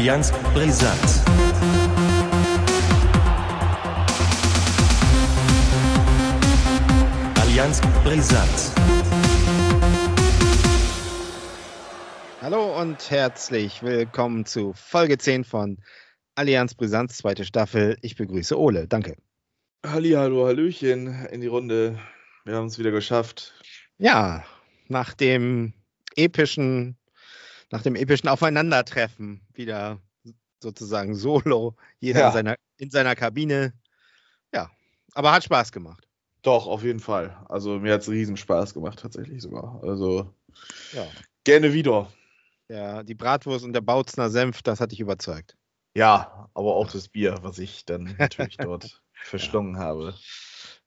Allianz Brisant. Allianz Brisant. Hallo und herzlich willkommen zu Folge 10 von Allianz Brisanz, zweite Staffel. Ich begrüße Ole. Danke. Hallihallo, Hallöchen in die Runde. Wir haben es wieder geschafft. Ja, nach dem epischen, nach dem epischen Aufeinandertreffen wieder sozusagen solo, jeder Ja. in, seiner, in seiner Kabine. Ja, aber hat Spaß gemacht. Doch, auf jeden Fall. Also mir hat es riesen Spaß gemacht, tatsächlich sogar. Also Ja. gerne wieder. Der, die Bratwurst und der Bautzner Senf, das hat dich überzeugt. Ja, aber auch das Bier, was ich dann natürlich dort verschlungen habe.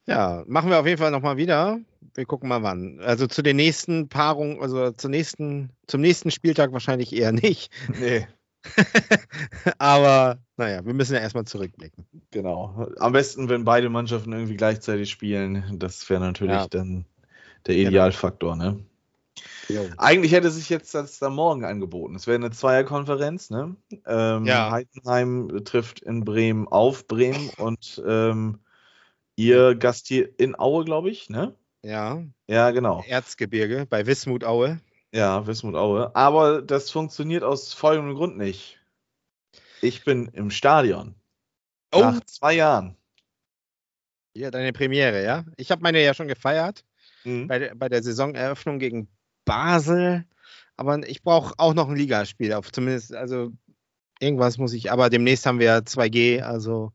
Ja, machen wir auf jeden Fall nochmal wieder. Wir gucken mal wann. Also zu den nächsten Paarungen, also zur nächsten, zum nächsten Spieltag wahrscheinlich eher nicht. Nee, Aber naja, wir müssen ja erstmal zurückblicken. genau. Am besten, wenn beide Mannschaften irgendwie gleichzeitig spielen. Das wäre natürlich Ja. dann der Idealfaktor, ne? Jo. Eigentlich hätte sich jetzt das da morgen angeboten. Es wäre eine Zweierkonferenz, ne? Ähm, Ja. Heidenheim trifft in Bremen auf Bremen und ähm, ihr Gast hier in Aue, glaube ich, ne? Ja, Ja, genau. Erzgebirge bei Wismut Aue. Ja, Wismut Aue. Aber das funktioniert aus folgendem Grund nicht. Ich bin im Stadion. Oh. Nach zwei Jahren. Ja, deine Premiere, ja? Ich habe meine ja schon gefeiert Mhm. bei, der- bei der Saisoneröffnung gegen Basel. Aber ich brauche auch noch ein Ligaspiel auf. Zumindest, also irgendwas muss ich, aber demnächst haben wir ja 2G, also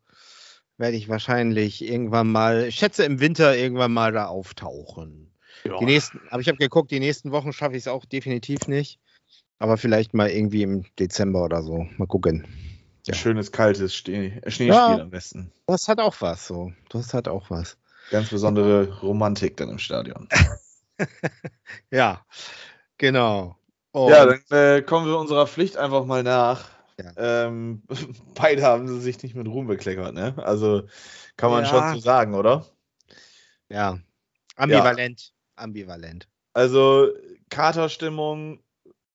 werde ich wahrscheinlich irgendwann mal, ich schätze im Winter irgendwann mal da auftauchen. Ja. Die nächsten, aber ich habe geguckt, die nächsten Wochen schaffe ich es auch definitiv nicht. Aber vielleicht mal irgendwie im Dezember oder so. Mal gucken. Ja. Schönes, kaltes Schnee Schneespiel Ja. am besten. Das hat auch was so. Das hat auch was. Ganz besondere Romantik dann im Stadion. Ja, genau. Und, Ja, dann äh, kommen wir unserer Pflicht einfach mal nach. Ja. Ähm, beide haben sie sich nicht mit Ruhm bekleckert, ne? Also kann man Ja. schon so sagen, oder? ja. Ambivalent. Ambivalent. Also Katerstimmung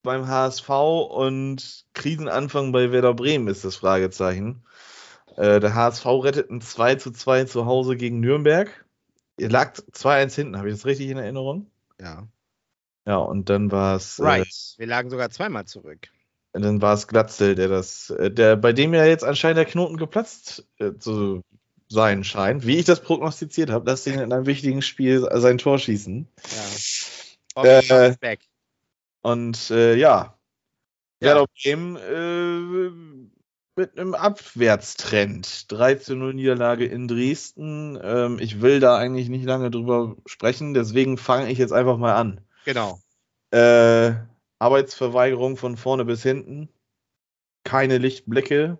beim HSV und Krisenanfang bei Werder Bremen ist das Fragezeichen. Äh, der HSV rettet ein 2 zu 2 zu Hause gegen Nürnberg. Ihr lag 2-1 hinten, habe ich das richtig in Erinnerung? Ja. Ja, und dann war es äh, Right. Wir lagen sogar zweimal zurück. Dann war es Glatzel, der das, äh, der, bei dem ja jetzt anscheinend der Knoten geplatzt äh, zu sein scheint, wie ich das prognostiziert habe, dass ihn in einem wichtigen Spiel sein Tor schießen. Ja. Äh. Und äh, ja, Ja. Werder Bremen äh, mit einem Abwärtstrend. 3 zu 0 Niederlage in Dresden. Ähm, ich will da eigentlich nicht lange drüber sprechen, deswegen fange ich jetzt einfach mal an. Genau. Äh, Arbeitsverweigerung von vorne bis hinten. Keine Lichtblicke.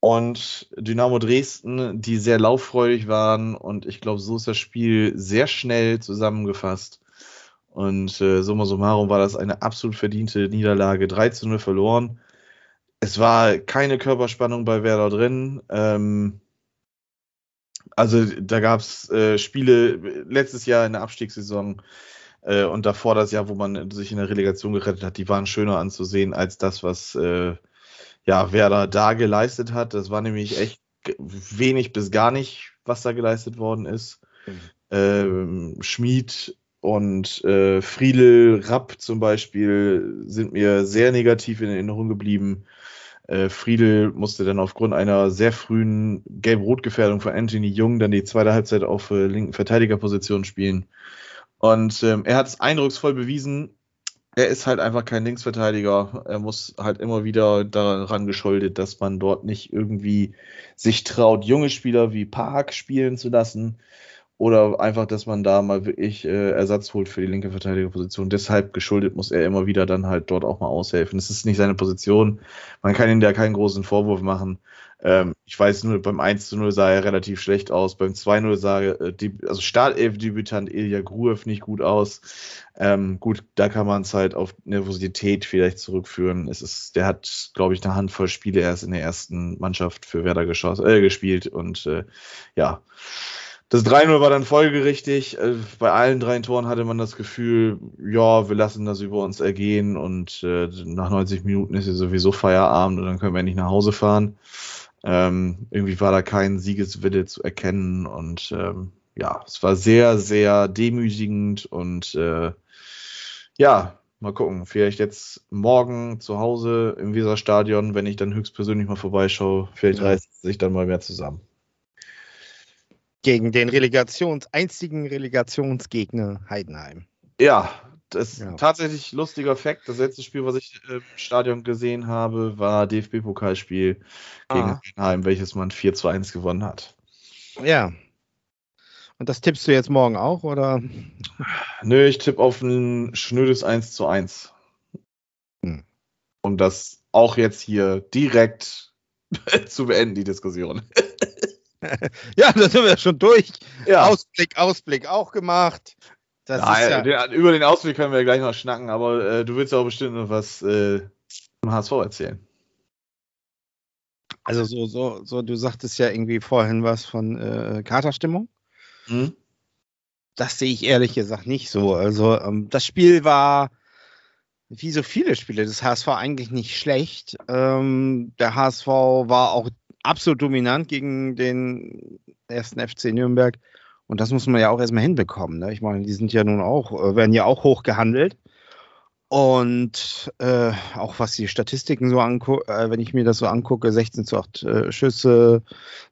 Und Dynamo Dresden, die sehr lauffreudig waren. Und ich glaube, so ist das Spiel sehr schnell zusammengefasst. Und äh, summa summarum war das eine absolut verdiente Niederlage. 3 zu 0 verloren. Es war keine Körperspannung bei Werder drin. Ähm, also da gab es äh, Spiele letztes Jahr in der Abstiegssaison äh, und davor das Jahr, wo man sich in der Relegation gerettet hat, die waren schöner anzusehen als das, was äh, ja, Werder da geleistet hat. Das war nämlich echt wenig bis gar nicht, was da geleistet worden ist. Mhm. Ähm, Schmid und äh, Friedel Rapp zum Beispiel sind mir sehr negativ in Erinnerung geblieben. Äh, Friedel musste dann aufgrund einer sehr frühen Gelb-Rot-Gefährdung von Anthony Jung dann die zweite Halbzeit auf äh, linken Verteidigerposition spielen. Und ähm, er hat es eindrucksvoll bewiesen. Er ist halt einfach kein Linksverteidiger. Er muss halt immer wieder daran geschuldet, dass man dort nicht irgendwie sich traut, junge Spieler wie Park spielen zu lassen. Oder einfach, dass man da mal wirklich äh, Ersatz holt für die linke Verteidigerposition. Deshalb geschuldet muss er immer wieder dann halt dort auch mal aushelfen. Es ist nicht seine Position. Man kann ihm da keinen großen Vorwurf machen. Ähm, ich weiß nur, beim 1 zu 0 sah er relativ schlecht aus. Beim 2-0 sah äh, die, also Startelf-Debütant Ilya Gruev nicht gut aus. Ähm, gut, da kann man es halt auf Nervosität vielleicht zurückführen. Es ist, der hat, glaube ich, eine Handvoll Spiele erst in der ersten Mannschaft für Werder geschoss, äh, gespielt und äh, ja. Das 3-0 war dann folgerichtig. Äh, bei allen drei Toren hatte man das Gefühl, ja, wir lassen das über uns ergehen und äh, nach 90 Minuten ist ja sowieso Feierabend und dann können wir nicht nach Hause fahren. Ähm, irgendwie war da kein Siegeswille zu erkennen und ähm, ja, es war sehr, sehr demütigend und äh, ja, mal gucken. Vielleicht jetzt morgen zu Hause im Weserstadion, wenn ich dann höchstpersönlich mal vorbeischaue, vielleicht ja. reißt es sich dann mal mehr zusammen gegen den Relegations, einzigen Relegationsgegner Heidenheim. Ja, das ist ja. tatsächlich lustiger Fakt. Das letzte Spiel, was ich im Stadion gesehen habe, war DFB-Pokalspiel gegen ah. Heidenheim, welches man 4 zu 1 gewonnen hat. Ja. Und das tippst du jetzt morgen auch, oder? Nö, ich tippe auf ein schnödes 1 zu 1. Hm. Um das auch jetzt hier direkt zu beenden, die Diskussion. ja, da sind wir schon durch. Ja. Ausblick, Ausblick auch gemacht. Das Nein, ja über den Ausblick können wir gleich noch schnacken, aber äh, du willst ja auch bestimmt noch was äh, zum HSV erzählen. Also so, so, so, du sagtest ja irgendwie vorhin was von äh, Katerstimmung. Mhm. Das sehe ich ehrlich gesagt nicht so. Also ähm, das Spiel war wie so viele Spiele des HSV eigentlich nicht schlecht. Ähm, der HSV war auch absolut dominant gegen den ersten FC Nürnberg. Und das muss man ja auch erstmal hinbekommen. Ne? Ich meine, die sind ja nun auch, äh, werden ja auch hoch gehandelt. Und äh, auch was die Statistiken so angucke, äh, wenn ich mir das so angucke, 16 zu 8 äh, Schüsse,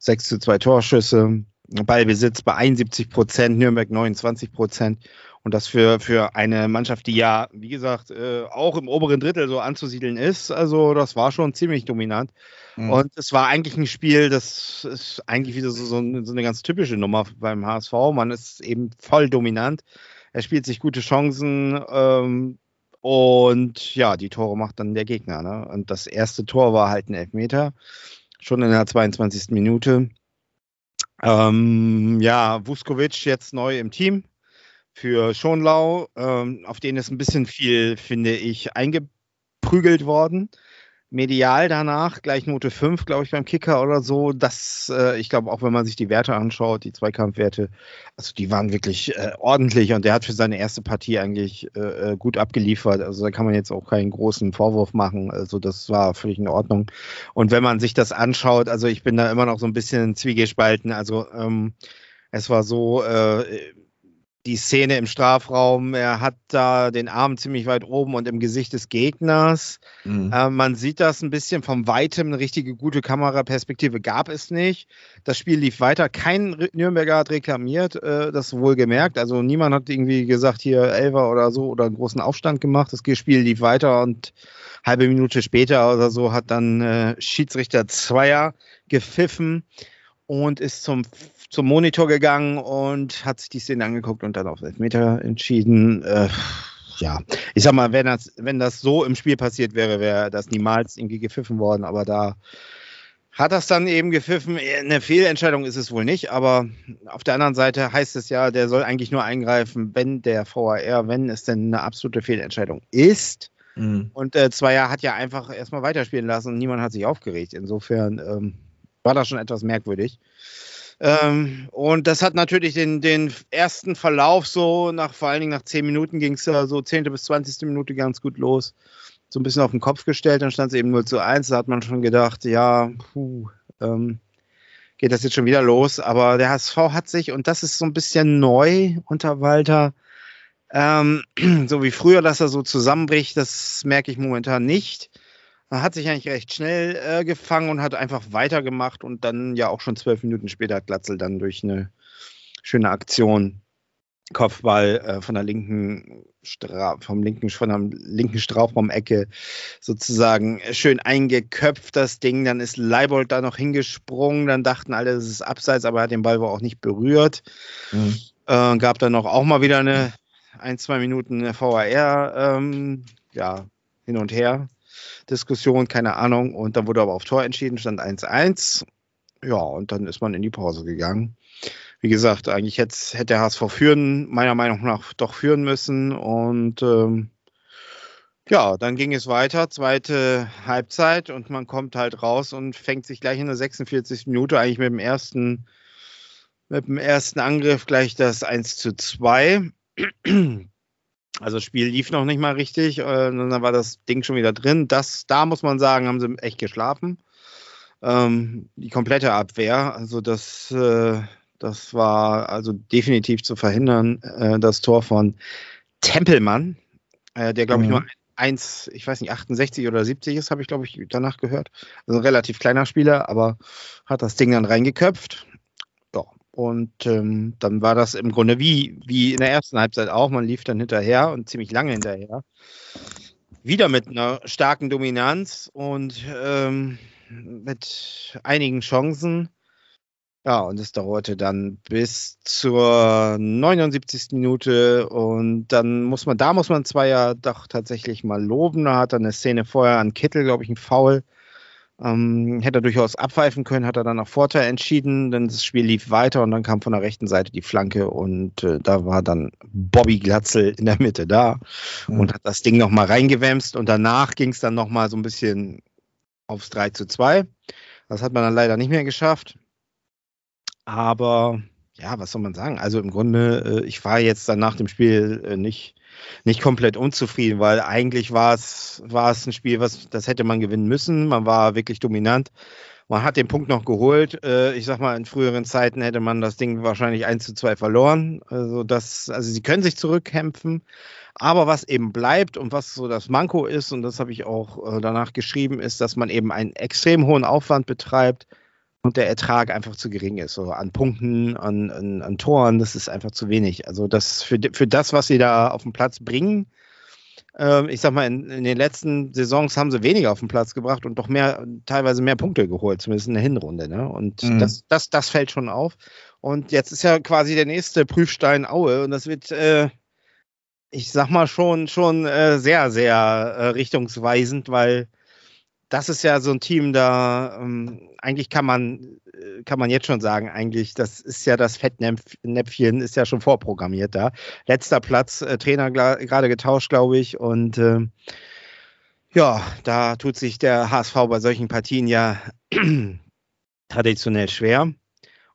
6 zu 2 Torschüsse, Ballbesitz bei 71 Prozent, Nürnberg 29 Prozent. Und das für, für eine Mannschaft, die ja, wie gesagt, äh, auch im oberen Drittel so anzusiedeln ist. Also das war schon ziemlich dominant. Mhm. Und es war eigentlich ein Spiel, das ist eigentlich wieder so, so, so eine ganz typische Nummer beim HSV. Man ist eben voll dominant. Er spielt sich gute Chancen. Ähm, und ja, die Tore macht dann der Gegner. Ne? Und das erste Tor war halt ein Elfmeter. Schon in der 22. Minute. Ähm, ja, Vuskovic jetzt neu im Team für Schonlau. Ähm, auf den ist ein bisschen viel, finde ich, eingeprügelt worden. Medial danach gleich Note 5, glaube ich, beim Kicker oder so. Das, äh, ich glaube, auch wenn man sich die Werte anschaut, die Zweikampfwerte, also die waren wirklich äh, ordentlich und der hat für seine erste Partie eigentlich äh, äh gut abgeliefert. Also da kann man jetzt auch keinen großen Vorwurf machen. Also das war völlig in Ordnung. Und wenn man sich das anschaut, also ich bin da immer noch so ein bisschen zwiegespalten. Also ähm, es war so, äh, die Szene im Strafraum. Er hat da den Arm ziemlich weit oben und im Gesicht des Gegners. Mhm. Äh, man sieht das ein bisschen vom Weitem. Eine richtige gute Kameraperspektive gab es nicht. Das Spiel lief weiter. Kein Nürnberger hat reklamiert, äh, das wohl gemerkt. Also niemand hat irgendwie gesagt, hier Elfer oder so oder einen großen Aufstand gemacht. Das Spiel lief weiter und halbe Minute später oder so hat dann äh, Schiedsrichter Zweier gepfiffen und ist zum, zum Monitor gegangen und hat sich die Szene angeguckt und dann auf Elfmeter entschieden. Äh, ja, ich sag mal, wenn das, wenn das so im Spiel passiert wäre, wäre das niemals irgendwie gepfiffen worden, aber da hat das dann eben gepfiffen. Eine Fehlentscheidung ist es wohl nicht, aber auf der anderen Seite heißt es ja, der soll eigentlich nur eingreifen, wenn der VAR, wenn es denn eine absolute Fehlentscheidung ist. Mhm. Und äh, Zweier hat ja einfach erstmal weiterspielen lassen und niemand hat sich aufgeregt. Insofern, ähm, war das schon etwas merkwürdig. Ähm, und das hat natürlich den, den ersten Verlauf so, nach, vor allen Dingen nach 10 Minuten ging es ja so 10. bis 20. Minute ganz gut los. So ein bisschen auf den Kopf gestellt, dann stand es eben 0 zu 1. Da hat man schon gedacht, ja, puh, ähm, geht das jetzt schon wieder los. Aber der HSV hat sich, und das ist so ein bisschen neu unter Walter, ähm, so wie früher, dass er so zusammenbricht, das merke ich momentan nicht. Er hat sich eigentlich recht schnell äh, gefangen und hat einfach weitergemacht und dann ja auch schon zwölf Minuten später hat Glatzel dann durch eine schöne Aktion Kopfball äh, von der linken Stra vom linken von der linken Strafraum-Ecke sozusagen schön eingeköpft das Ding. Dann ist Leibold da noch hingesprungen. Dann dachten alle, es ist abseits, aber er hat den Ball wohl auch nicht berührt. Mhm. Äh, gab dann noch auch mal wieder eine ein zwei Minuten VAR ähm, ja hin und her. Diskussion, keine Ahnung. Und dann wurde aber auf Tor entschieden, stand 1-1. Ja, und dann ist man in die Pause gegangen. Wie gesagt, eigentlich hätte, hätte der HSV führen, meiner Meinung nach doch führen müssen. Und ähm, ja, dann ging es weiter, zweite Halbzeit und man kommt halt raus und fängt sich gleich in der 46. Minute eigentlich mit dem ersten mit dem ersten Angriff gleich das 1 zu 2. Also das Spiel lief noch nicht mal richtig, äh, dann war das Ding schon wieder drin. Das, da muss man sagen, haben sie echt geschlafen. Ähm, die komplette Abwehr, also das, äh, das war also definitiv zu verhindern, äh, das Tor von Tempelmann, äh, der glaube ich Mhm. nur 1, ich weiß nicht, 68 oder 70 ist, habe ich glaube ich danach gehört. Also ein relativ kleiner Spieler, aber hat das Ding dann reingeköpft. Und ähm, dann war das im Grunde wie, wie in der ersten Halbzeit auch. Man lief dann hinterher und ziemlich lange hinterher. Wieder mit einer starken Dominanz und ähm, mit einigen Chancen. Ja, und es dauerte dann bis zur 79. Minute und dann muss man, da muss man ja doch tatsächlich mal loben, da hat er eine Szene vorher an Kittel, glaube ich, ein Foul. Ähm, hätte er durchaus abpfeifen können, hat er dann nach Vorteil entschieden, denn das Spiel lief weiter und dann kam von der rechten Seite die Flanke und äh, da war dann Bobby Glatzel in der Mitte da Mhm. und hat das Ding nochmal reingewämst und danach ging es dann nochmal so ein bisschen aufs 3 zu 2. Das hat man dann leider nicht mehr geschafft. Aber ja, was soll man sagen? Also im Grunde, äh, ich war jetzt dann nach dem Spiel äh, nicht, nicht komplett unzufrieden, weil eigentlich war es, war es ein Spiel, was, das hätte man gewinnen müssen. Man war wirklich dominant. Man hat den Punkt noch geholt. Äh, ich sag mal, in früheren Zeiten hätte man das Ding wahrscheinlich 1 zu 2 verloren. Also, das, also sie können sich zurückkämpfen. Aber was eben bleibt und was so das Manko ist, und das habe ich auch äh, danach geschrieben, ist, dass man eben einen extrem hohen Aufwand betreibt und der Ertrag einfach zu gering ist. So an Punkten, an, an, an Toren, das ist einfach zu wenig. Also das für, für das, was sie da auf den Platz bringen, ähm, ich sag mal, in, in, den letzten Saisons haben sie weniger auf den Platz gebracht und doch mehr, teilweise mehr Punkte geholt, zumindest in der Hinrunde. Ne? Und mhm. das, das, das fällt schon auf. Und jetzt ist ja quasi der nächste Prüfstein Aue und das wird, äh, ich sag mal, schon, schon äh, sehr, sehr äh, richtungsweisend, weil das ist ja so ein Team, da ähm, eigentlich kann man, kann man jetzt schon sagen, eigentlich, das ist ja das Fettnäpfchen, ist ja schon vorprogrammiert da. Letzter Platz, äh, Trainer gerade getauscht, glaube ich. Und äh, ja, da tut sich der HSV bei solchen Partien ja traditionell schwer.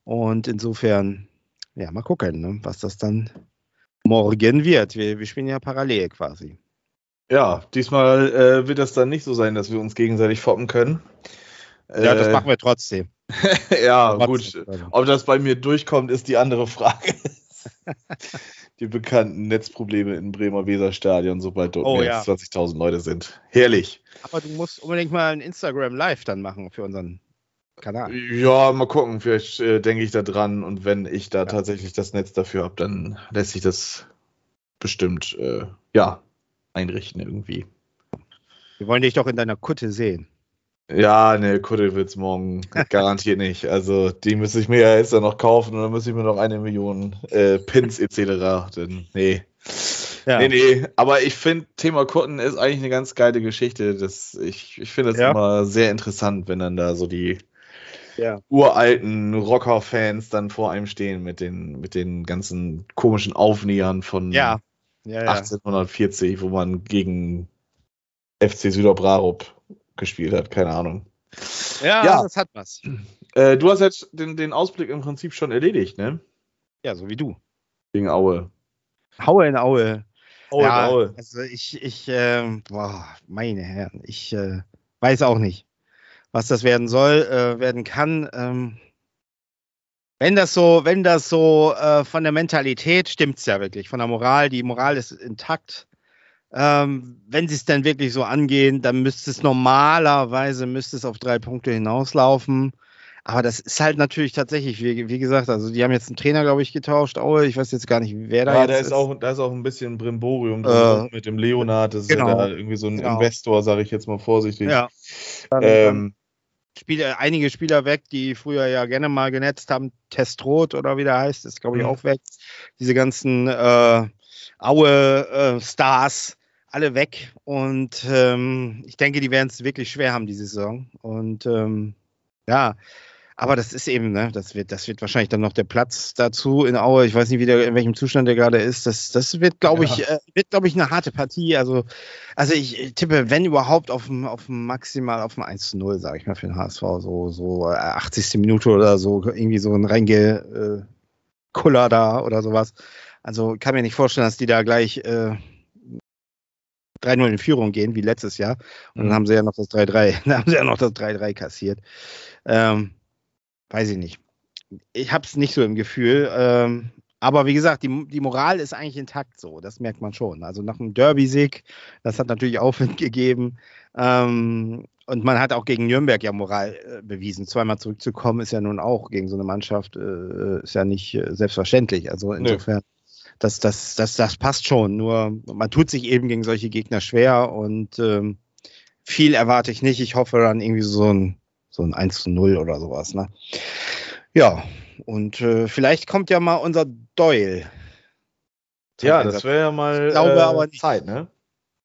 Und insofern, ja, mal gucken, ne, was das dann morgen wird. Wir, wir spielen ja parallel quasi. Ja, diesmal äh, wird das dann nicht so sein, dass wir uns gegenseitig foppen können. Ja, das machen wir trotzdem. ja, trotzdem. gut. Ob das bei mir durchkommt, ist die andere Frage. die bekannten Netzprobleme im Bremer Weserstadion, sobald dort oh, mehr ja. als 20.000 Leute sind. Herrlich. Aber du musst unbedingt mal ein Instagram Live dann machen für unseren Kanal. Ja, mal gucken. Vielleicht äh, denke ich da dran und wenn ich da ja. tatsächlich das Netz dafür habe, dann lässt sich das bestimmt, äh, ja, einrichten irgendwie. Wir wollen dich doch in deiner Kutte sehen. Ja, ne, Kutte wird's morgen garantiert nicht. Also die müsste ich mir ja jetzt dann noch kaufen und dann müsste ich mir noch eine Million äh, Pins etc. Denn, nee. Ja. Nee, nee. Aber ich finde, Thema Kutten ist eigentlich eine ganz geile Geschichte. Das, ich ich finde das ja. immer sehr interessant, wenn dann da so die ja. uralten Rocker-Fans dann vor einem stehen mit den, mit den ganzen komischen Aufnähern von ja. 1840, wo man gegen FC Süderbrarup gespielt hat, keine Ahnung. Ja, ja. das hat was. Äh, du hast jetzt den, den Ausblick im Prinzip schon erledigt, ne? Ja, so wie du. Gegen Aue. Aue in Aue. Aue ja, in Aue. Also ich, ich, äh, boah, meine Herren, ich äh, weiß auch nicht, was das werden soll, äh, werden kann. Ähm, wenn das so, wenn das so äh, von der Mentalität stimmt's ja wirklich, von der Moral, die Moral ist intakt. Ähm, wenn sie es dann wirklich so angehen, dann müsste es normalerweise müsste es auf drei Punkte hinauslaufen. Aber das ist halt natürlich tatsächlich, wie, wie gesagt, also die haben jetzt einen Trainer, glaube ich, getauscht. Aue, ich weiß jetzt gar nicht, wer da ja, jetzt da ist. ist. Auch, da ist auch ein bisschen Brimborium Äh, mit dem Leonard. Das genau. ist ja da irgendwie so ein Genau. Investor, sage ich jetzt mal vorsichtig. Ja. Ähm, Spieler, einige Spieler weg, die früher ja gerne mal genetzt haben. Testrot oder wie der heißt, ist glaube ich Mhm. auch weg. Diese ganzen äh, Aue-Stars, alle weg. Und ähm, ich denke, die werden es wirklich schwer haben, diese Saison. Und ähm, ja, aber das ist eben, ne, das wird, das wird wahrscheinlich dann noch der Platz dazu in Aue. Ich weiß nicht, wie der, in welchem Zustand der gerade ist. Das, das wird, glaube ich, äh, wird, glaube ich, eine harte Partie. Also, also ich tippe, wenn überhaupt, auf dem, auf dem maximal auf dem 1 zu 0, sage ich mal, für den HSV. So, so äh, 80. Minute oder so, irgendwie so ein reinge, Kuller da oder sowas. Also kann mir nicht vorstellen, dass die da gleich äh, 3-0 in Führung gehen, wie letztes Jahr. Und dann Mhm. haben sie ja noch das 3-3, dann haben sie ja noch das 3-3 kassiert. Ähm, weiß ich nicht. Ich habe es nicht so im Gefühl. Ähm, aber wie gesagt, die, die Moral ist eigentlich intakt so. Das merkt man schon. Also nach dem Derby-Sieg, das hat natürlich Aufwind gegeben. Ähm, und man hat auch gegen Nürnberg ja Moral äh, bewiesen. Zweimal zurückzukommen ist ja nun auch gegen so eine Mannschaft, äh, ist ja nicht äh, selbstverständlich. Also insofern, das, das, das, das passt schon. Nur man tut sich eben gegen solche Gegner schwer und ähm, viel erwarte ich nicht. Ich hoffe dann irgendwie so ein, so ein 1 zu 0 oder sowas. Ne? Ja, und äh, vielleicht kommt ja mal unser Doyle. Ja, das wäre ja mal Ich glaube äh, aber nicht. Zeit, ne?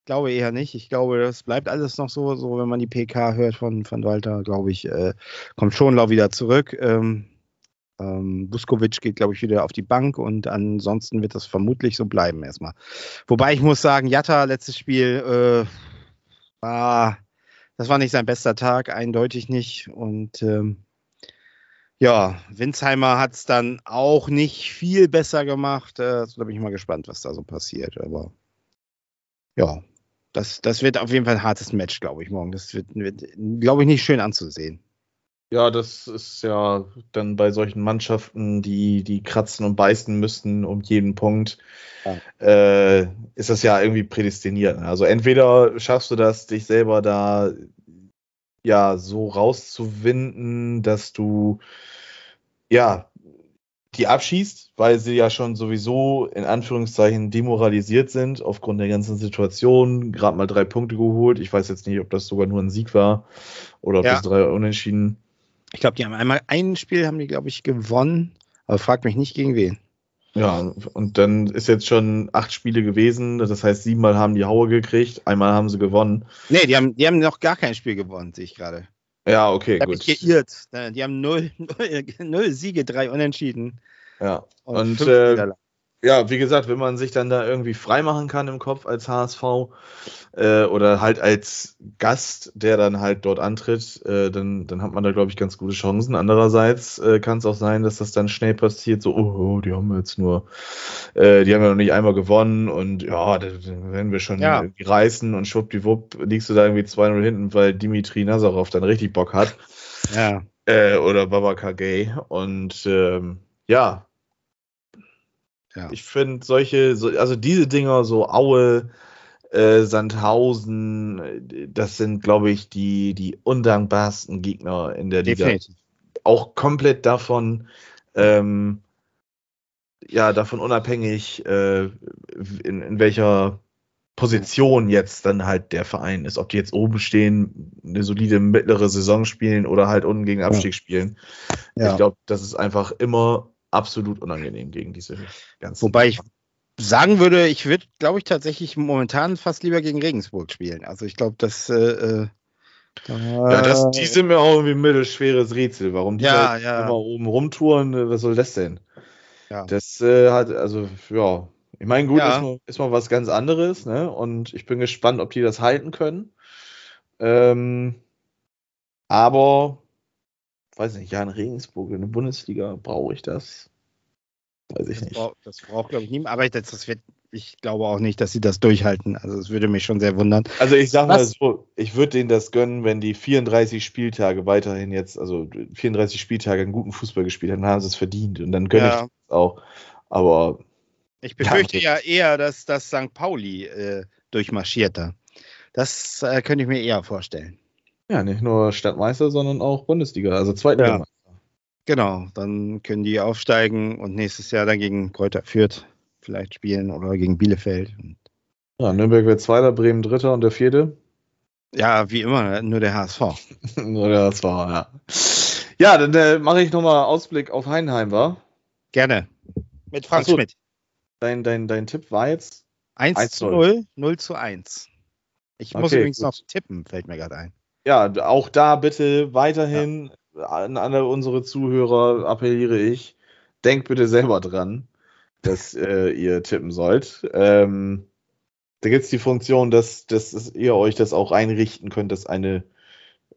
Ich glaube eher nicht. Ich glaube, das bleibt alles noch so, so wenn man die PK hört von, von Walter, glaube ich, äh, kommt Schonlau wieder zurück. Ähm, ähm, Buskovic geht, glaube ich, wieder auf die Bank und ansonsten wird das vermutlich so bleiben erstmal. Wobei ich muss sagen, Jatta, letztes Spiel, äh, war, das war nicht sein bester Tag, eindeutig nicht. Und ähm, ja, Winsheimer hat es dann auch nicht viel besser gemacht. Äh, da bin ich mal gespannt, was da so passiert. Aber ja, das, das wird auf jeden Fall ein hartes Match, glaube ich, morgen. Das wird, wird glaube ich, nicht schön anzusehen. Ja, das ist ja dann bei solchen Mannschaften, die, die kratzen und beißen müssten um jeden Punkt, äh, ist das ja irgendwie prädestiniert. ne? Also entweder schaffst du das, dich selber da ja so rauszuwinden, dass du ja die abschießt, weil sie ja schon sowieso in Anführungszeichen demoralisiert sind aufgrund der ganzen Situation. Gerade mal drei Punkte geholt. Ich weiß jetzt nicht, ob das sogar nur ein Sieg war oder ob Ja. das drei Unentschieden. Ich glaube, die haben einmal ein Spiel, haben die, glaube ich, gewonnen. Aber frag mich nicht gegen wen. Ja, und dann ist jetzt schon acht Spiele gewesen. Das heißt, siebenmal haben die Haue gekriegt, einmal haben sie gewonnen. Nee, die haben, die haben noch gar kein Spiel gewonnen, sehe ich gerade. Ja, okay, Ich habe gut. mich geirrt. Die haben null, null, null Siege, drei Unentschieden. Ja. Und, fünf äh. Ja, wie gesagt, wenn man sich dann da irgendwie freimachen kann im Kopf als HSV äh, oder halt als Gast, der dann halt dort antritt, äh, dann, dann hat man da, glaube ich, ganz gute Chancen. Andererseits äh, kann es auch sein, dass das dann schnell passiert, so, oh, oh die haben jetzt nur, äh, die haben ja noch nicht einmal gewonnen und ja, da, da werden wir schon Ja. irgendwie reißen und schwuppdiwupp liegst du da irgendwie 2-0 hinten, weil Dimitri Nazarov dann richtig Bock hat Ja, äh, oder Babaka Gay. Und ähm, ja, Ja. ich finde solche, so, also diese Dinger, so Aue, äh, Sandhausen, das sind, glaube ich, die, die undankbarsten Gegner in der Liga. definitiv. Auch komplett davon, ähm, ja, davon unabhängig, äh, in, in welcher Position jetzt dann halt der Verein ist. Ob die jetzt oben stehen, eine solide mittlere Saison spielen oder halt unten gegen Abstieg spielen. Ja. Ich glaube, das ist einfach immer absolut unangenehm gegen diese ganzen. Wobei ich sagen würde, ich würde, glaube ich, tatsächlich momentan fast lieber gegen Regensburg spielen. Also ich glaube, dass äh, äh, Ja, das, die sind mir auch irgendwie ein mittelschweres Rätsel. Warum die Ja, da ja. immer oben rumtouren, äh, was soll das denn? Ja. Das äh, hat, also, ja. Ich meine, gut, ist, mal, ist mal was ganz anderes, ne? Und ich bin gespannt, ob die das halten können. Ähm, aber, weiß nicht, ja, in Regensburg, in der Bundesliga, brauche ich das? Weiß ich das nicht. braucht, das braucht glaube ich, niemand. Aber das, das wird, ich glaube auch nicht, dass sie das durchhalten. Also es würde mich schon sehr wundern. Also ich sag mal so, ich würde denen das gönnen, wenn die 34 Spieltage weiterhin jetzt, also 34 Spieltage einen guten Fußball gespielt haben, dann haben sie es verdient und dann gönne Ja. ich das auch. Aber Ich befürchte Ja. ja, eher, dass das St. Pauli äh, durchmarschiert da. Das äh, könnte ich mir eher vorstellen. Ja, nicht nur Stadtmeister, sondern auch Bundesliga, also Zweitliga. Genau, dann können die aufsteigen und nächstes Jahr dann gegen Kräuter Fürth vielleicht spielen oder gegen Bielefeld. Ja, Nürnberg wird Zweiter, Bremen Dritter und der Vierte. ja, wie immer, nur der HSV. Oder das war, ja. Ja, dann äh, mache ich nochmal Ausblick auf Heinheim, war? Gerne. Mit Frank Ach so. Schmidt. Dein, dein, dein Tipp war jetzt? 1 1 zu 0, 0 zu 1. Ich muss Okay, übrigens gut. noch tippen, fällt mir gerade ein. Ja, auch da bitte weiterhin an alle unsere Zuhörer appelliere ich, denkt bitte selber dran, dass äh, ihr tippen sollt. Ähm, da gibt es die Funktion, dass, dass, dass ihr euch das auch einrichten könnt, dass eine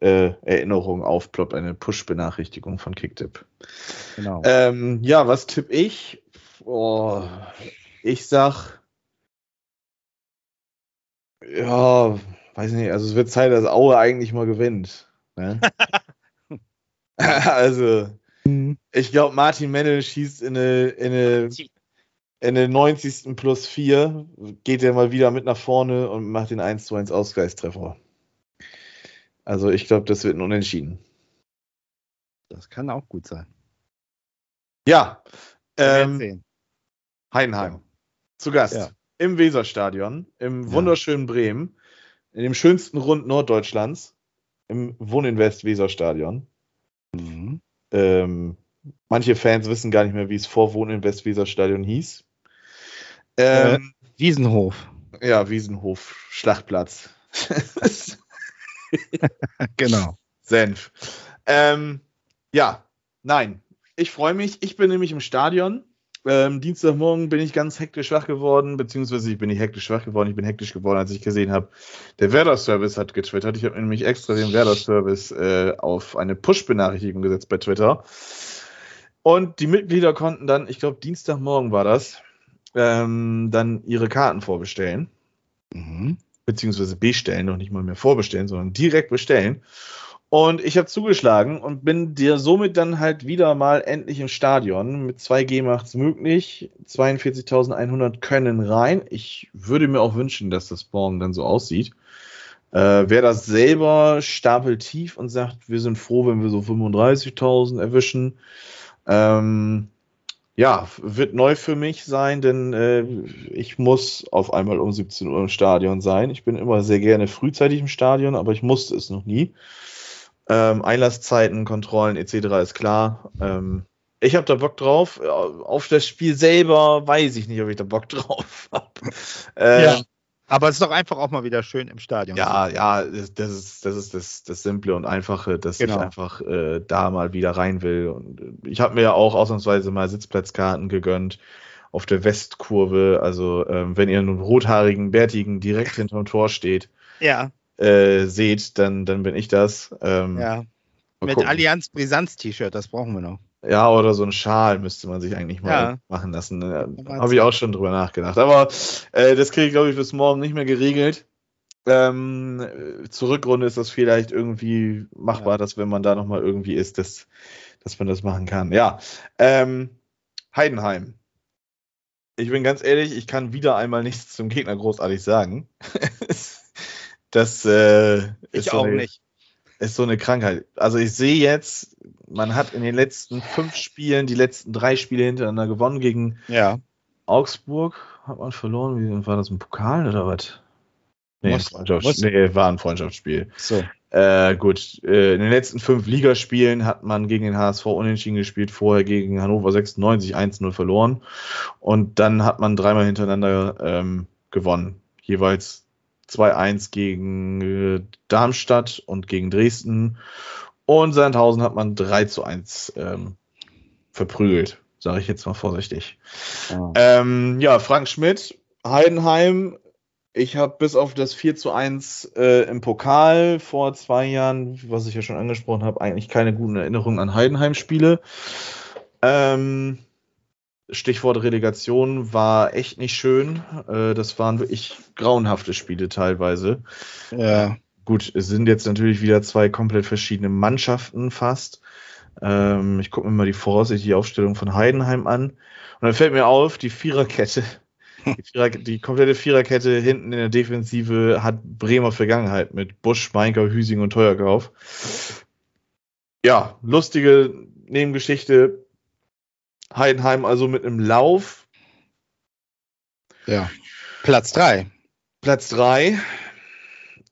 äh, Erinnerung aufploppt, eine Push-Benachrichtigung von Kicktip. Genau. Ähm, ja, was tippe ich? Oh, ich sag, ja, weiß nicht, also es wird Zeit, dass Aue eigentlich mal gewinnt. Ne? also, Mhm. ich glaube, Martin Mennel schießt in eine, in eine in den 90. plus 4 geht er mal wieder mit nach vorne und macht den 1 zu 1 Ausgleichstreffer. Also ich glaube, das wird ein Unentschieden. Das kann auch gut sein. Ja, ähm. Heidenheim. Zu Gast Ja. im Weserstadion, im Ja. wunderschönen Bremen, in dem schönsten Rund Norddeutschlands, im Wohninvest Weserstadion. Mhm. Ähm, manche Fans wissen gar nicht mehr, wie es vor Wohninvest Weserstadion hieß. Ähm, Wiesenhof. Ja, Wiesenhof, Schlachtplatz. Genau. Senf. Ähm, ja, nein. Ich freue mich. Ich bin nämlich im Stadion. Ähm, Dienstagmorgen bin ich ganz hektisch wach geworden, beziehungsweise ich bin nicht hektisch wach geworden, ich bin hektisch geworden, als ich gesehen habe, der Werder-Service hat getwittert. Ich habe nämlich extra den Werder-Service äh, auf eine Push-Benachrichtigung gesetzt bei Twitter. Und die Mitglieder konnten dann, ich glaube, Dienstagmorgen war das, ähm, dann ihre Karten vorbestellen Mhm. beziehungsweise bestellen, noch nicht mal mehr vorbestellen, sondern direkt bestellen. Und ich habe zugeschlagen und bin dir somit dann halt wieder mal endlich im Stadion. Mit 2G macht's möglich. 42.100 können rein. Ich würde mir auch wünschen, dass das morgen dann so aussieht. Äh, wer das selber stapelt tief und sagt, wir sind froh, wenn wir so 35.000 erwischen, ähm, ja, wird neu für mich sein, denn äh, ich muss auf einmal um 17 Uhr im Stadion sein. Ich bin immer sehr gerne frühzeitig im Stadion, aber ich musste es noch nie. Ähm, Einlasszeiten, Kontrollen etc. ist klar. Ähm, ich habe da Bock drauf. Auf das Spiel selber weiß ich nicht, ob ich da Bock drauf habe. Äh, Ja. Aber es ist doch einfach auch mal wieder schön im Stadion. ja, ja, das das ist das, ist das, das Simple und Einfache, dass Genau. ich einfach äh, da mal wieder rein will. Und äh, ich habe mir ja auch ausnahmsweise mal Sitzplatzkarten gegönnt auf der Westkurve. Also, ähm, wenn ihr einen rothaarigen, bärtigen direkt hinterm Tor steht, Ja, äh, seht, dann, dann bin ich das. Ähm, ja. Mit gucken. Allianz Brisanz-T-Shirt, das brauchen wir noch. Ja, oder so ein Schal müsste man sich eigentlich mal Ja. machen lassen. Aber Habe ich auch schon drüber nachgedacht. Aber äh, das kriege ich, glaube ich, bis morgen nicht mehr geregelt. Ähm, äh, zur Rückrunde ist das vielleicht irgendwie machbar, Ja. dass wenn man da nochmal irgendwie ist, dass, dass man das machen kann. Ja. Ähm, Heidenheim. Ich bin ganz ehrlich, ich kann wieder einmal nichts zum Gegner großartig sagen. das äh, ist Ich so auch eine, nicht. ist so eine Krankheit. Also ich sehe jetzt, man hat in den letzten fünf Spielen die letzten drei Spiele hintereinander gewonnen gegen Ja. Augsburg. Hat man verloren? Wie war das ein Pokal oder was? Nee, Freundschafts muss- nee, war ein Freundschaftsspiel. So. Äh, gut, äh, in den letzten fünf Ligaspielen hat man gegen den HSV unentschieden gespielt, vorher gegen Hannover 96 1-0 verloren und dann hat man dreimal hintereinander ähm, gewonnen. Jeweils 2-1 gegen äh, Darmstadt und gegen Dresden und Sandhausen hat man 3 zu 1 ähm, verprügelt, sage ich jetzt mal vorsichtig. Ja. Ähm, ja, Frank Schmidt, Heidenheim. Ich habe bis auf das 4 zu 1 äh, im Pokal vor zwei Jahren, was ich ja schon angesprochen habe, eigentlich keine guten Erinnerungen an Heidenheim-Spiele. Ähm, Stichwort Relegation war echt nicht schön. Äh, das waren wirklich grauenhafte Spiele teilweise. ja. Gut, es sind jetzt natürlich wieder zwei komplett verschiedene Mannschaften fast. Ähm, ich gucke mir mal die voraussichtliche Aufstellung von Heidenheim an. Und dann fällt mir auf, die Viererkette, die, Vierer, die komplette Viererkette hinten in der Defensive hat Bremer Vergangenheit mit Busch, Meinker, Hüsing und Teuerkauf. Ja, lustige Nebengeschichte. Heidenheim also mit einem Lauf. ja. Platz 3. Platz drei.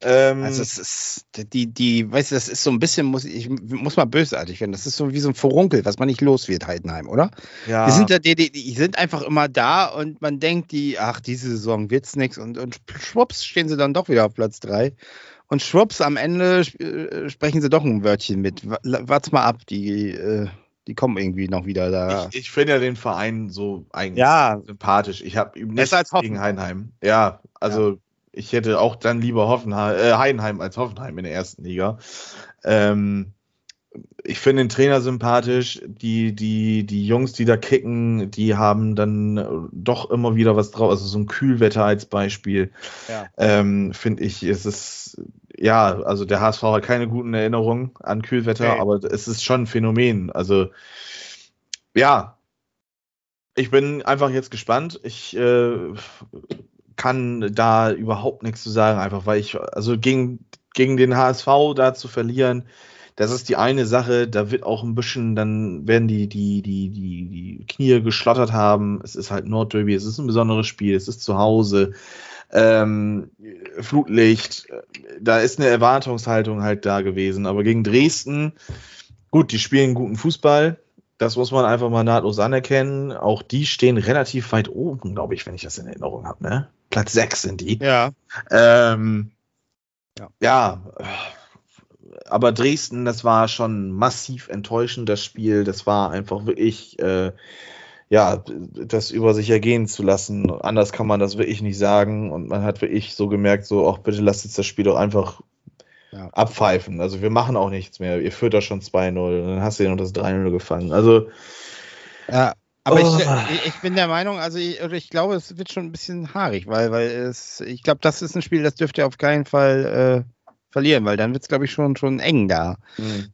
Ähm, Also es ist die, die, weißt du, das ist so ein bisschen, muss ich muss mal bösartig werden. Das ist so wie so ein Furunkel, was man nicht los wird, Heidenheim, oder? ja, Die sind da, die, die, die sind einfach immer da und man denkt, die, ach, diese Saison wird's nix und, und schwupps stehen sie dann doch wieder auf Platz 3. Und schwupps, am Ende äh, sprechen sie doch ein Wörtchen mit. Wa- Wart's mal ab, die, äh, die kommen irgendwie noch wieder da. Ich, ich finde ja den Verein so eigentlich Ja. sympathisch. Ich habe ihm nichts gegen. Heidenheim. Ja, also ich hätte auch dann lieber Hoffenheim, äh, Heidenheim als Hoffenheim in der ersten Liga. Ähm, ich finde den Trainer sympathisch. Die, die, die Jungs, die da kicken, die haben dann doch immer wieder was drauf. Also so ein Kühlwetter als Beispiel. Ja. Ähm, finde ich, ist es, ja, also der HSV hat keine guten Erinnerungen an Kühlwetter, Nee. aber es ist schon ein Phänomen. Also, ja, ich bin einfach jetzt gespannt. Ich äh, kann da überhaupt nichts zu sagen, einfach weil ich, also gegen, gegen den HSV da zu verlieren, das ist die eine Sache, da wird auch ein bisschen, dann werden die, die, die, die, die Knie geschlottert haben. Es ist halt Nordderby, es ist ein besonderes Spiel, es ist zu Hause. Ähm, Flutlicht, äh, da ist eine Erwartungshaltung halt da gewesen. Aber gegen Dresden, gut, die spielen guten Fußball. Das muss man einfach mal nahtlos anerkennen. Auch die stehen relativ weit oben, glaube ich, wenn ich das in Erinnerung habe. Ne? Platz 6 sind die. Ja. Ähm, Ja. ja. aber Dresden, das war schon massiv enttäuschend, das Spiel. Das war einfach wirklich, äh, ja, das über sich ergehen zu lassen. Anders kann man das wirklich nicht sagen. Und man hat wirklich so gemerkt, so, ach, bitte lasst jetzt das Spiel doch einfach Ja. abpfeifen. Also wir machen auch nichts mehr. Ihr führt da schon 2-0 und dann hast du ja noch das 3-0 gefangen. Also, Ja, aber Oh. ich, ich, bin der Meinung, also ich, ich glaube, es wird schon ein bisschen haarig, weil, weil es, ich glaube, das ist ein Spiel, das dürft ihr auf keinen Fall äh, verlieren, weil dann wird es, glaube ich, schon, schon eng da.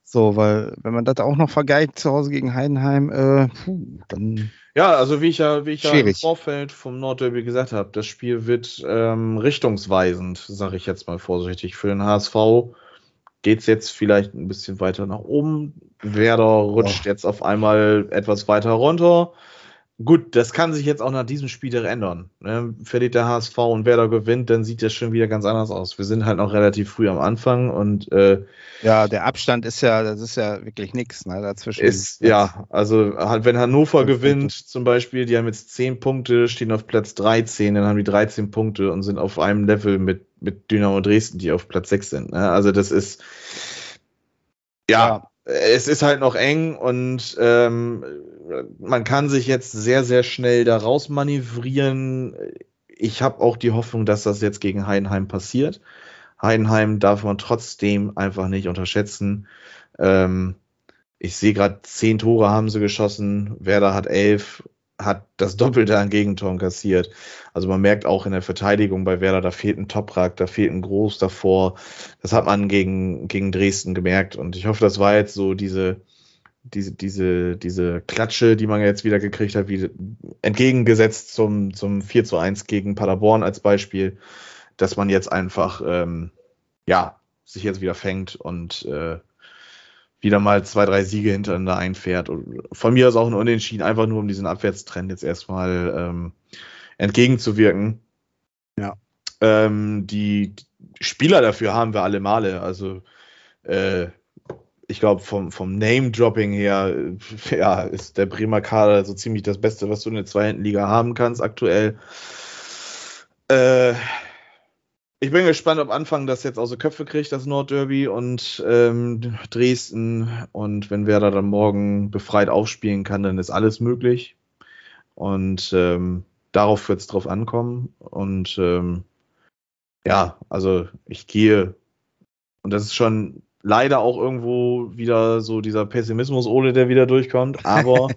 So, weil wenn man das auch noch vergeigt zu Hause gegen Heidenheim, äh, puh, dann Ja, also wie ich ja, wie ich ja im. Vorfeld vom Nordderby gesagt habe, das Spiel wird ähm, richtungsweisend, sage ich jetzt mal vorsichtig. Für den HSV geht es jetzt vielleicht ein bisschen weiter nach oben. Werder rutscht jetzt auf einmal etwas weiter runter. Gut, das kann sich jetzt auch nach diesem Spiel ändern. Ne? Verliert der HSV und Werder gewinnt, dann sieht das schon wieder ganz anders aus. Wir sind halt noch relativ früh am Anfang und äh, ja, der Abstand ist ja, das ist ja wirklich nichts, ne, dazwischen. ist, ja, also halt, wenn Hannover gewinnt, zum Beispiel, die haben jetzt 10 Punkte, stehen auf Platz 13, dann haben die 13 Punkte und sind auf einem Level mit, mit Dynamo Dresden, die auf Platz 6 sind. Ne? Also das ist, ja, es ist halt noch eng und ähm, man kann sich jetzt sehr, sehr schnell da raus manövrieren. Ich habe auch die Hoffnung, dass das jetzt gegen Heidenheim passiert. Heidenheim darf man trotzdem einfach nicht unterschätzen. Ähm, ich sehe gerade, zehn Tore haben sie geschossen, Werder hat elf, hat das Doppelte an Gegentoren kassiert. Also man merkt auch in der Verteidigung bei Werder, da fehlt ein Toprak, da fehlt ein Groß davor. Das hat man gegen, gegen Dresden gemerkt. Und ich hoffe, das war jetzt so diese, diese, diese, diese Klatsche, die man jetzt wieder gekriegt hat, wie entgegengesetzt zum, zum 4 zu 1 gegen Paderborn als Beispiel, dass man jetzt einfach, ähm, ja, sich jetzt wieder fängt und äh, wieder mal zwei, drei Siege hintereinander einfährt. Und von mir aus auch ein Unentschieden, einfach nur um diesen Abwärtstrend jetzt erstmal ähm, entgegenzuwirken. Ja. Ähm, die Spieler dafür haben wir alle Male. Also äh, ich glaube, vom, vom Name-Dropping her, äh, ja, ist der Bremer Kader so ziemlich das Beste, was du in der zweiten Liga haben kannst aktuell. Äh, ich bin gespannt, ob Anfang das jetzt aus den Köpfe kriegt, das Nordderby und ähm, Dresden. Und wenn Werder dann morgen befreit aufspielen kann, dann ist alles möglich. Und ähm, darauf wird es drauf ankommen. Und ähm, ja, also ich gehe, und das ist schon leider auch irgendwo wieder so dieser Pessimismus, Ole, der wieder durchkommt. Aber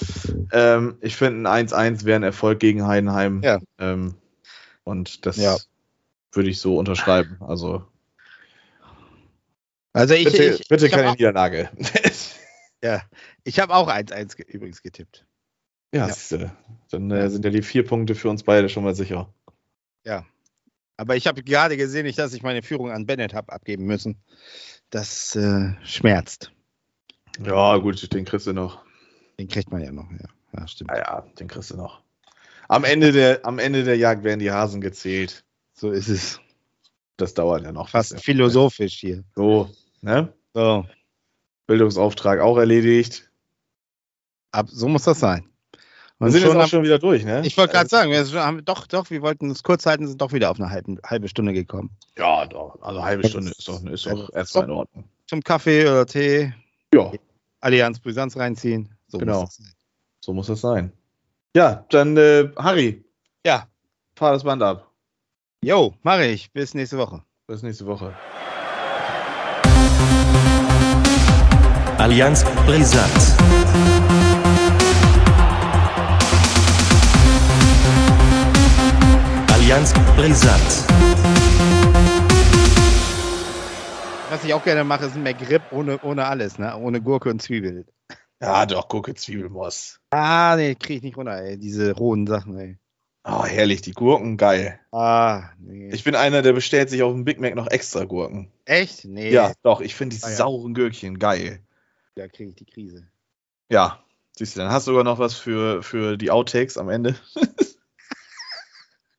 ähm, ich finde, ein 1-1 wäre ein Erfolg gegen Heidenheim. Ja. Ähm, und das Ja. würde ich so unterschreiben. Also Also ich, bitte, ich, bitte ich habe keine auch, Niederlage. ja, ich hab auch 1-1 ge- übrigens getippt. ja, Ja. siehste, dann äh, sind ja die vier Punkte für uns beide schon mal sicher. Aber ich habe gerade gesehen, nicht, dass ich meine Führung an Bennett habe abgeben müssen. Das äh, schmerzt. Ja, gut, den kriegst du noch. Den kriegt man ja noch. Ja, ja stimmt. Ja, ja, den kriegst du noch. Am Ende der, am Ende der Jagd werden die Hasen gezählt. So ist es. Das dauert ja noch. Fast philosophisch hier. So, ne? So, Bildungsauftrag auch erledigt. ab, so muss das sein. Wir sind jetzt schon auch am- schon wieder durch, ne? ich wollte gerade sagen, wir haben, doch, doch, wir wollten es kurz halten, sind doch wieder auf eine halbe, halbe Stunde gekommen. Ja, doch. Also halbe Stunde ist- doch, ist doch erstmal in Ordnung. Zum Kaffee oder Tee, Ja, Allianz Brisanz reinziehen. So Genau. muss das sein. so muss das sein. Ja, dann, äh, Harry, Ja, fahr das Band ab. Jo, mache ich. Bis nächste Woche. Bis nächste Woche. Allianz Brisant. Allianz Brisant. Was ich auch gerne mache, ist ein McRib ohne, ohne alles, ne? Ohne Gurke und Zwiebel. Ja, doch, Gurke, Zwiebelmoss. Ah, nee, kriege ich nicht runter, ey. Diese rohen Sachen, ey. Oh, herrlich, die Gurken, geil. Ah, nee. Ich bin einer, der bestellt sich auf dem Big Mac noch extra Gurken. Echt? Nee. Ja, doch, ich finde die Ah, ja. sauren Gürkchen geil. Da kriege ich die Krise. Ja, siehst du, dann hast du sogar noch was für, für die Outtakes am Ende.